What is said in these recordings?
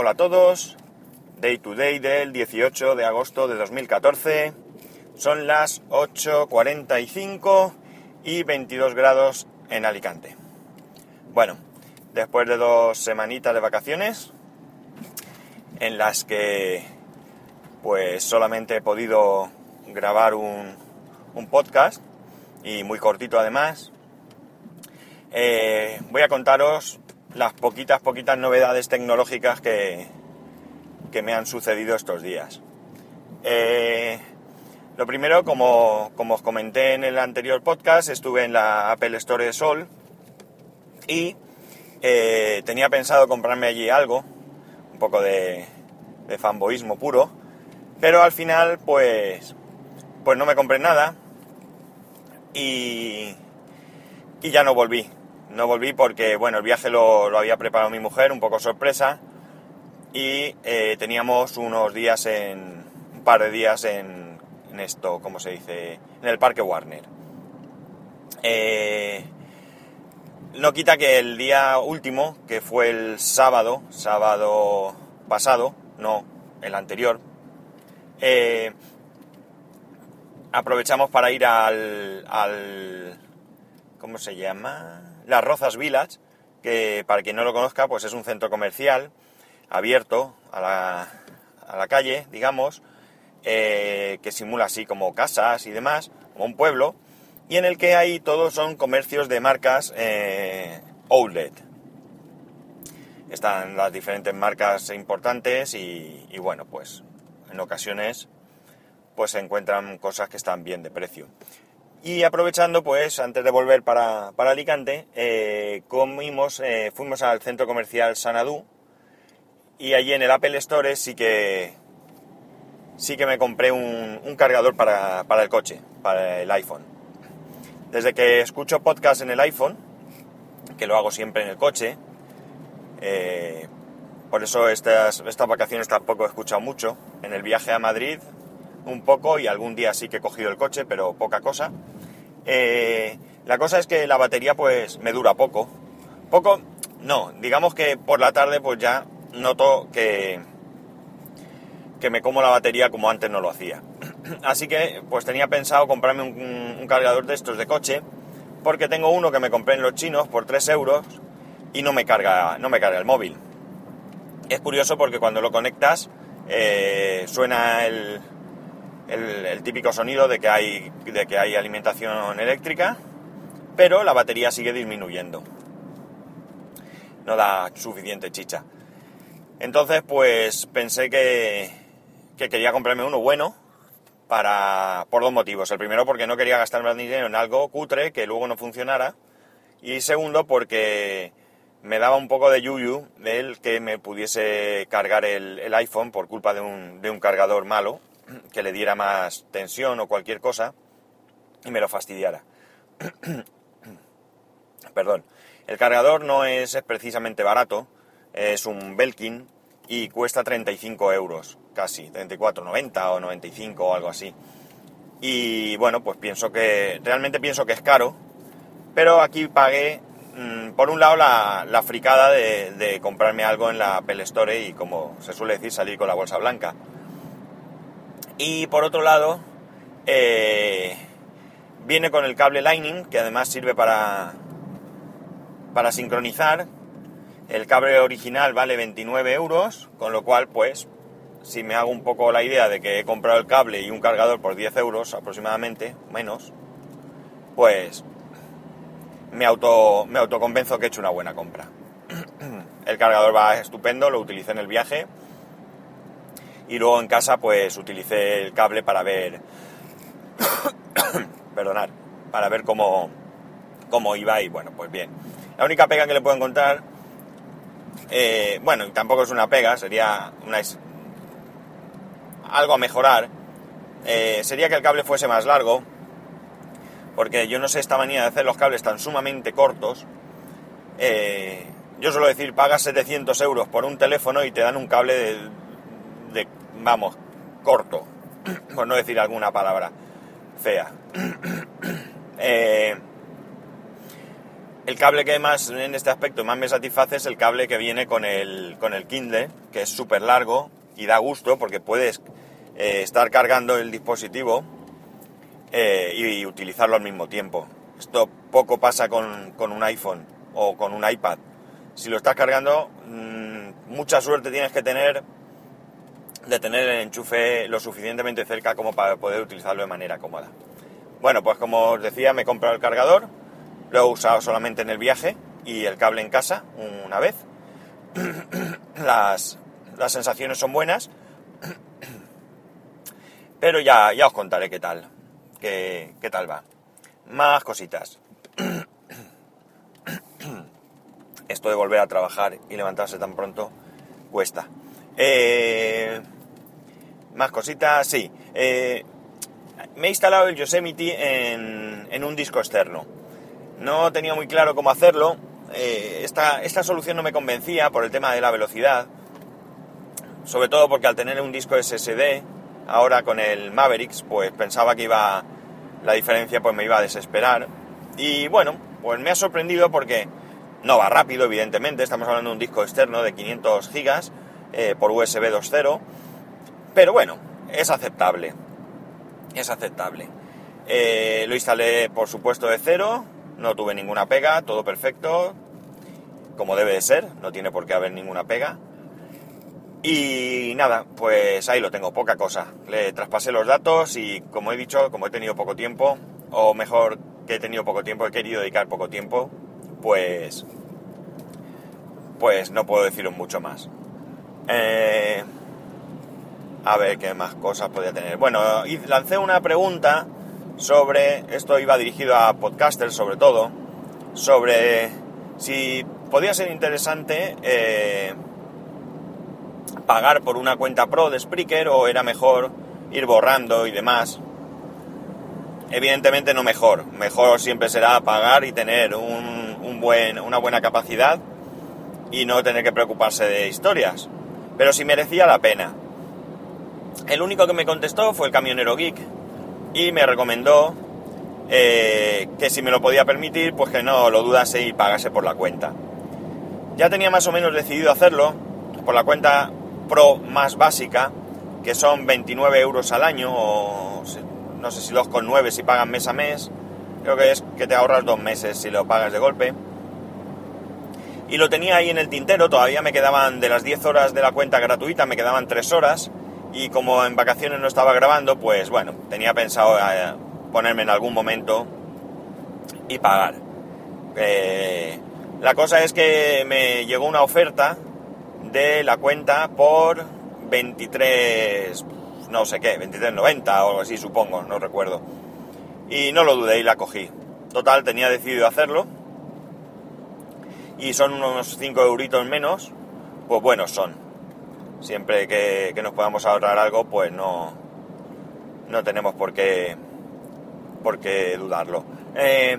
Hola a todos, Day to Day del 18 de agosto de 2014. Son las 8.45 y 22 grados en Alicante. Bueno, después de dos semanitas de vacaciones, en las que pues solamente he podido grabar un, podcast y muy cortito además, eh, voy a contaros las poquitas, poquitas novedades tecnológicas que, que me han sucedido estos días. Eh, lo primero, como, como, os comenté en el anterior podcast, estuve en la Apple Store de Sol y eh, tenía pensado comprarme allí algo, un poco de, de fanboísmo puro, pero al final pues, pues no me compré nada y, y ya no volví. No volví porque, bueno, el viaje lo, había preparado mi mujer, un poco sorpresa, y eh, teníamos unos días en, un par de días en, en, esto, ¿cómo se dice? En el Parque Warner. Eh, no quita que el día último, que fue el sábado, sábado pasado, no, el anterior, eh, aprovechamos para ir al, al ¿cómo se llama? Las Rozas Village, que para quien no lo conozca, pues es un centro comercial abierto a la, a la calle, digamos, eh, que simula así como casas y demás, como un pueblo, y en el que hay todos son comercios de marcas eh, outlet. Están las diferentes marcas importantes y, y, bueno, pues en ocasiones pues se encuentran cosas que están bien de precio. Y aprovechando, pues, antes de volver para, para Alicante, eh, comimos, eh, fuimos al centro comercial Sanadú y allí en el Apple Store sí que, sí que me compré un, cargador para, para, el coche, para el iPhone. Desde que escucho podcast en el iPhone, que lo hago siempre en el coche, eh, por eso estas, estas vacaciones tampoco he escuchado mucho. En el viaje a Madrid un poco y algún día sí que he cogido el coche, pero poca cosa. Eh, la cosa es que la batería pues me dura poco. Poco, no, digamos que por la tarde pues ya noto que, que me como la batería como antes no lo hacía. Así que pues tenía pensado comprarme un, cargador de estos de coche, porque tengo uno que me compré en los chinos por 3 euros y no me carga, no me carga el móvil. Es curioso porque cuando lo conectas eh, suena el, el, el, típico sonido de que, hay, de que hay alimentación eléctrica, pero la batería sigue disminuyendo. No da suficiente chicha. Entonces, pues pensé que, que quería comprarme uno bueno para, por dos motivos. El primero, porque no quería gastarme dinero en algo cutre que luego no funcionara. Y segundo, porque me daba un poco de yuyu de él que me pudiese cargar el, el iPhone por culpa de un, de un cargador malo que le diera más tensión o cualquier cosa y me lo fastidiara. Perdón. El cargador no es precisamente barato, es un Belkin y cuesta 35 euros, casi, 34,90 o 95 o algo así. Y bueno, pues pienso que, realmente pienso que es caro, pero aquí pagué, mmm, por un lado, la, la fricada de, de, comprarme algo en la Apple Store y, como se suele decir, salir con la bolsa blanca. Y por otro lado, eh, viene con el cable Lightning, que además sirve para, para sincronizar. El cable original vale 29 euros, con lo cual, pues, si me hago un poco la idea de que he comprado el cable y un cargador por 10 euros aproximadamente, menos, pues me, auto, me autoconvenzo que he hecho una buena compra. El cargador va estupendo, lo utilicé en el viaje y luego en casa pues utilicé el cable para ver perdonar para ver cómo, cómo iba y bueno pues bien. La única pega que le puedo encontrar eh, bueno tampoco es una pega sería una, algo a mejorar eh, sería que el cable fuese más largo porque yo no sé esta manía de hacer los cables tan sumamente cortos. Eh, yo suelo decir pagas 700 euros por un teléfono y te dan un cable de, vamos, corto, por no decir alguna palabra fea. eh, el cable que más en este aspecto más me satisface es el cable que viene con el, con el Kindle, que es súper largo y da gusto porque puedes eh, estar cargando el dispositivo eh, y, utilizarlo al mismo tiempo. Esto poco pasa con, un iPhone o con un iPad. Si lo estás cargando, mm, mucha suerte tienes que tener de tener el enchufe lo suficientemente cerca como para poder utilizarlo de manera cómoda. Bueno, pues como os decía, me he comprado el cargador, lo he usado solamente en el viaje y el cable en casa una vez. las, las sensaciones son buenas, pero ya, ya os contaré qué tal, qué, qué tal va. Más cositas. Esto de volver a trabajar y levantarse tan pronto cuesta. Eh, más cositas, sí. Eh, me he instalado el Yosemite en, un disco externo. No tenía muy claro cómo hacerlo. Eh, esta, esta solución no me convencía por el tema de la velocidad. Sobre todo porque al tener un disco SSD, ahora con el Mavericks, pues pensaba que iba la diferencia pues me iba a desesperar. Y bueno, pues me ha sorprendido porque no va rápido, evidentemente. Estamos hablando de un disco externo de 500 gigas eh, por USB 2.0 pero bueno, es aceptable. Es aceptable. Eh, lo instalé, por supuesto, de cero. No tuve ninguna pega, todo perfecto. Como debe de ser, no tiene por qué haber ninguna pega. Y nada, pues ahí lo tengo, poca cosa. Le traspasé los datos y como he dicho, como he tenido poco tiempo, o mejor que he tenido poco tiempo, he querido dedicar poco tiempo, pues pues no puedo deciros mucho más. Eh, a ver qué más cosas podía tener. Bueno, lancé una pregunta sobre, esto iba dirigido a podcasters sobre todo, sobre si podía ser interesante eh, pagar por una cuenta pro de Spreaker o era mejor ir borrando y demás. Evidentemente no mejor, mejor siempre será pagar y tener un buen, una buena capacidad y no tener que preocuparse de historias. Pero si merecía la pena. El único que me contestó fue el camionero geek y me recomendó eh, que si me lo podía permitir, pues que no lo dudase y pagase por la cuenta. Ya tenía más o menos decidido hacerlo por la cuenta Pro más básica, que son 29 euros al año, o no sé si 2,9 si pagan mes a mes. Creo que es que te ahorras dos meses si lo pagas de golpe. Y lo tenía ahí en el tintero, todavía me quedaban de las 10 horas de la cuenta gratuita, me quedaban 3 horas y como en vacaciones no estaba grabando, pues bueno, tenía pensado eh, ponerme en algún momento y pagar. Eh, la cosa es que me llegó una oferta de la cuenta por 23, no sé qué, 23.90 o algo así supongo, no recuerdo. Y no lo dudé y la cogí. Total, tenía decidido hacerlo. Y son unos 5 euritos menos, pues buenos son siempre que, nos podamos ahorrar algo, pues no, no tenemos por qué, por qué dudarlo. Eh,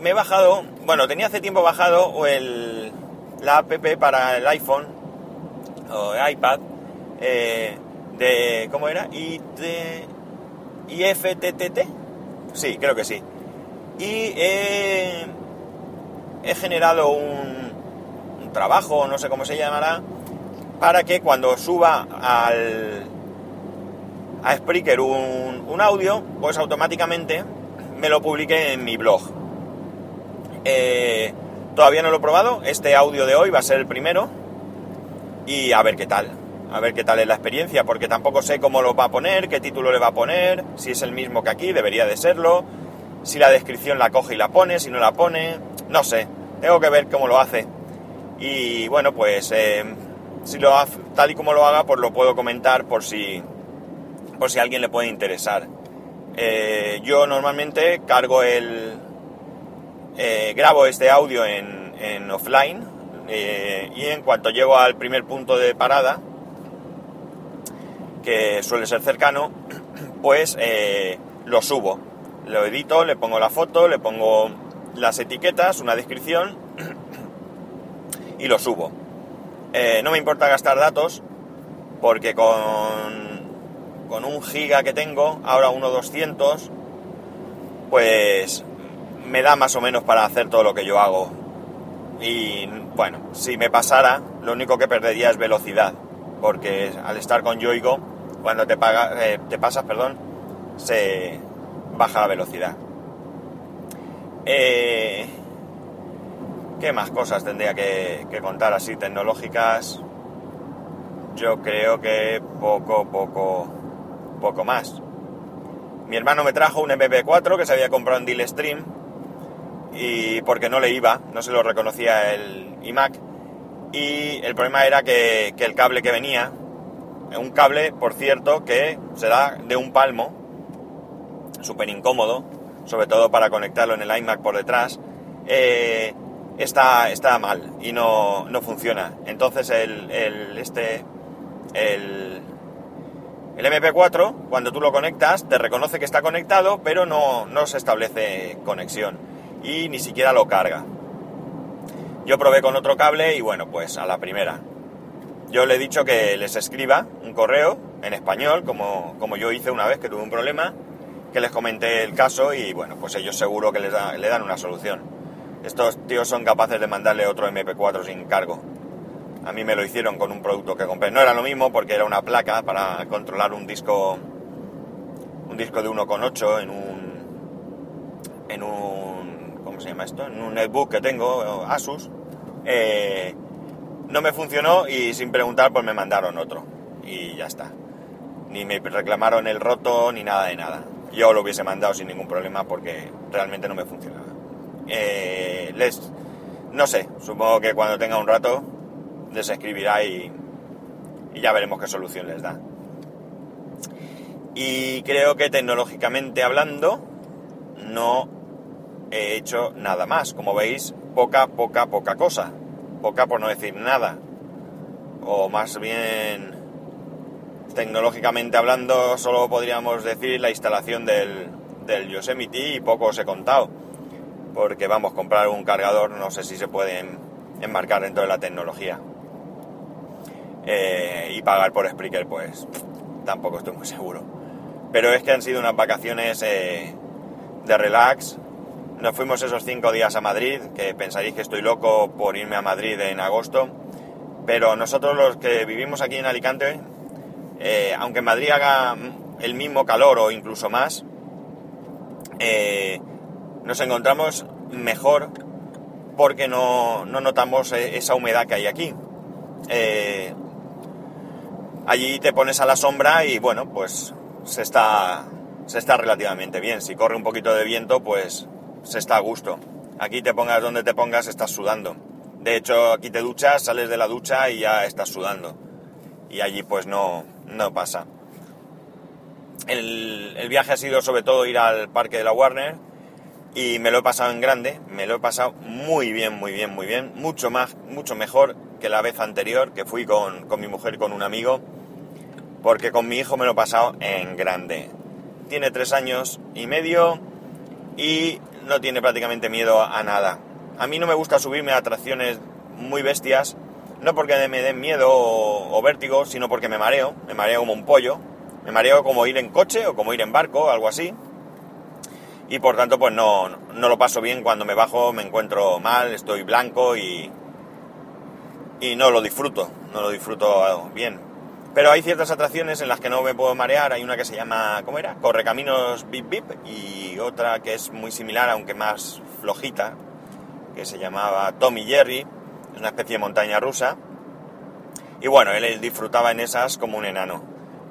me he bajado, bueno, tenía hace tiempo bajado el, la app para el iPhone o iPad eh, de, ¿cómo era? IFTTT, sí, creo que sí. Y he generado un, trabajo, no sé cómo se llamará, para que cuando suba al, a Spreaker un, audio, pues automáticamente me lo publique en mi blog. Eh, todavía no lo he probado, este audio de hoy va a ser el primero y a ver qué tal, a ver qué tal es la experiencia, porque tampoco sé cómo lo va a poner, qué título le va a poner, si es el mismo que aquí, debería de serlo, si la descripción la coge y la pone, si no la pone, no sé, tengo que ver cómo lo hace. Y bueno, pues eh, si lo tal y como lo haga, pues lo puedo comentar por si, por si a alguien le puede interesar. Eh, yo normalmente cargo el... Eh, grabo este audio en offline y en cuanto llego al primer punto de parada, que suele ser cercano, pues lo subo. Lo edito, le pongo la foto, le pongo las etiquetas, una descripción y lo subo. Eh, no me importa gastar datos porque con, con un giga que tengo, ahora uno 200, pues me da más o menos para hacer todo lo que yo hago. Y bueno, si me pasara, lo único que perdería es velocidad, porque al estar con Yoigo, cuando te, paga, eh, te pasas, perdón, se baja la velocidad. Eh, ¿Qué más cosas tendría que, contar así tecnológicas? Yo creo que poco, poco, poco más. Mi hermano me trajo un MP4 que se había comprado en Deal Stream y porque no le iba, no se lo reconocía el iMac y el problema era que, que el cable que venía, un cable, por cierto, que se da de un palmo, súper incómodo, sobre todo para conectarlo en el iMac por detrás, eh, está, está mal y no, no funciona. Entonces el, el, este, el, el MP4, cuando tú lo conectas, te reconoce que está conectado, pero no, no se establece conexión y ni siquiera lo carga. Yo probé con otro cable y bueno, pues a la primera. Yo le he dicho que les escriba un correo en español, como, como yo hice una vez que tuve un problema, que les comenté el caso y bueno, pues ellos seguro que les le dan una solución. Estos tíos son capaces de mandarle otro MP4 sin cargo. A mí me lo hicieron con un producto que compré. No era lo mismo porque era una placa para controlar un disco un disco de 1,8 en un en un ¿cómo se llama esto? En un netbook que tengo Asus. Eh, no me funcionó y sin preguntar pues me mandaron otro y ya está. Ni me reclamaron el roto ni nada de nada. Yo lo hubiese mandado sin ningún problema porque realmente no me funcionaba. Eh, les, no sé, supongo que cuando tenga un rato les escribirá y, ya veremos qué solución les da. Y creo que tecnológicamente hablando no he hecho nada más. Como veis, poca, poca, poca cosa. Poca por no decir nada. O más bien, tecnológicamente hablando, solo podríamos decir la instalación del, del Yosemite y poco os he contado porque vamos, comprar un cargador no sé si se puede enmarcar dentro de la tecnología. Eh, y pagar por Spreaker, pues tampoco estoy muy seguro. Pero es que han sido unas vacaciones eh, de relax. Nos fuimos esos cinco días a Madrid, que pensaréis que estoy loco por irme a Madrid en agosto. Pero nosotros los que vivimos aquí en Alicante, eh, aunque en Madrid haga el mismo calor o incluso más, nos encontramos mejor porque no, notamos e, esa humedad que hay aquí. Eh, allí te pones a la sombra y bueno, pues se está, se está relativamente bien. Si corre un poquito de viento, pues se está a gusto. Aquí te pongas donde te pongas, estás sudando. De hecho, aquí te duchas, sales de la ducha y ya estás sudando. Y allí pues no, no pasa. El, el viaje ha sido sobre todo ir al parque de la Warner, y me lo he pasado en grande, me lo he pasado muy bien, muy bien, muy bien, mucho más, mucho mejor que la vez anterior que fui con, con mi mujer con un amigo, porque con mi hijo me lo he pasado en grande. Tiene tres años y medio y no tiene prácticamente miedo a nada. A mí no me gusta subirme a atracciones muy bestias, no porque me den miedo o, o vértigo, sino porque me mareo, me mareo como un pollo, me mareo como ir en coche o como ir en barco, algo así y por tanto pues no, no, lo paso bien cuando me bajo, me encuentro mal, estoy blanco y, y no lo disfruto, no lo disfruto bien. Pero hay ciertas atracciones en las que no me puedo marear, hay una que se llama, ¿cómo era? Correcaminos Bip Bip y otra que es muy similar, aunque más flojita, que se llamaba Tommy Jerry, es una especie de montaña rusa. Y bueno, él disfrutaba en esas como un enano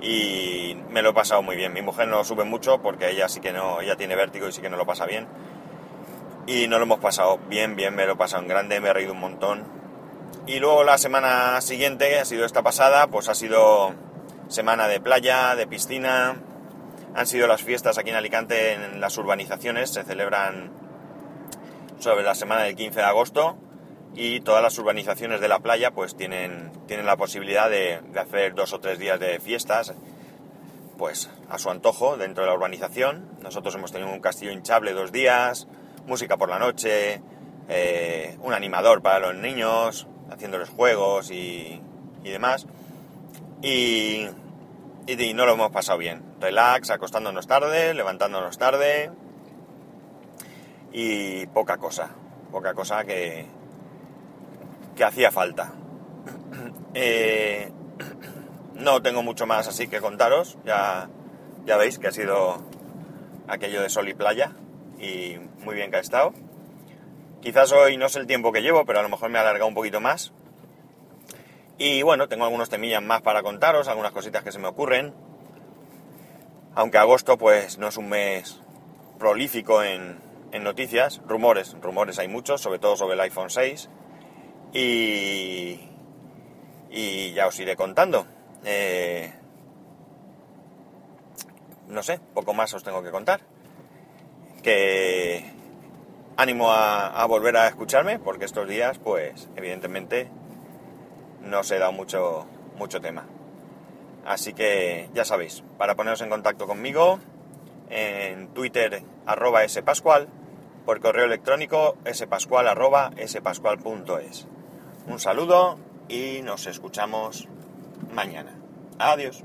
y me lo he pasado muy bien. Mi mujer no sube mucho porque ella sí que no, ella tiene vértigo y sí que no lo pasa bien. Y no lo hemos pasado bien, bien, me lo he pasado en grande, me he reído un montón. Y luego la semana siguiente, ha sido esta pasada, pues ha sido semana de playa, de piscina. Han sido las fiestas aquí en Alicante en las urbanizaciones, se celebran sobre la semana del 15 de agosto y todas las urbanizaciones de la playa pues tienen, tienen la posibilidad de, hacer dos o tres días de fiestas pues a su antojo dentro de la urbanización. Nosotros hemos tenido un castillo hinchable dos días, música por la noche, eh, un animador para los niños, haciéndoles juegos y, y demás. Y, y, no lo hemos pasado bien. Relax, acostándonos tarde, levantándonos tarde y poca cosa. Poca cosa que, que hacía falta. Eh, no tengo mucho más así que contaros, ya, ya veis que ha sido aquello de sol y playa y muy bien que ha estado. Quizás hoy no sé el tiempo que llevo, pero a lo mejor me ha alargado un poquito más. Y bueno, tengo algunos temillas más para contaros, algunas cositas que se me ocurren. Aunque agosto pues no es un mes prolífico en, en noticias, rumores, rumores hay muchos, sobre todo sobre el iPhone 6. Y, y ya os iré contando. Eh, no sé, poco más os tengo que contar. Que ánimo a, volver a escucharme, porque estos días, pues, evidentemente, no se da mucho, mucho tema. Así que ya sabéis, para poneros en contacto conmigo, en Twitter arroba spascual, por correo electrónico spascual arroba. Un saludo y nos escuchamos mañana. Adiós.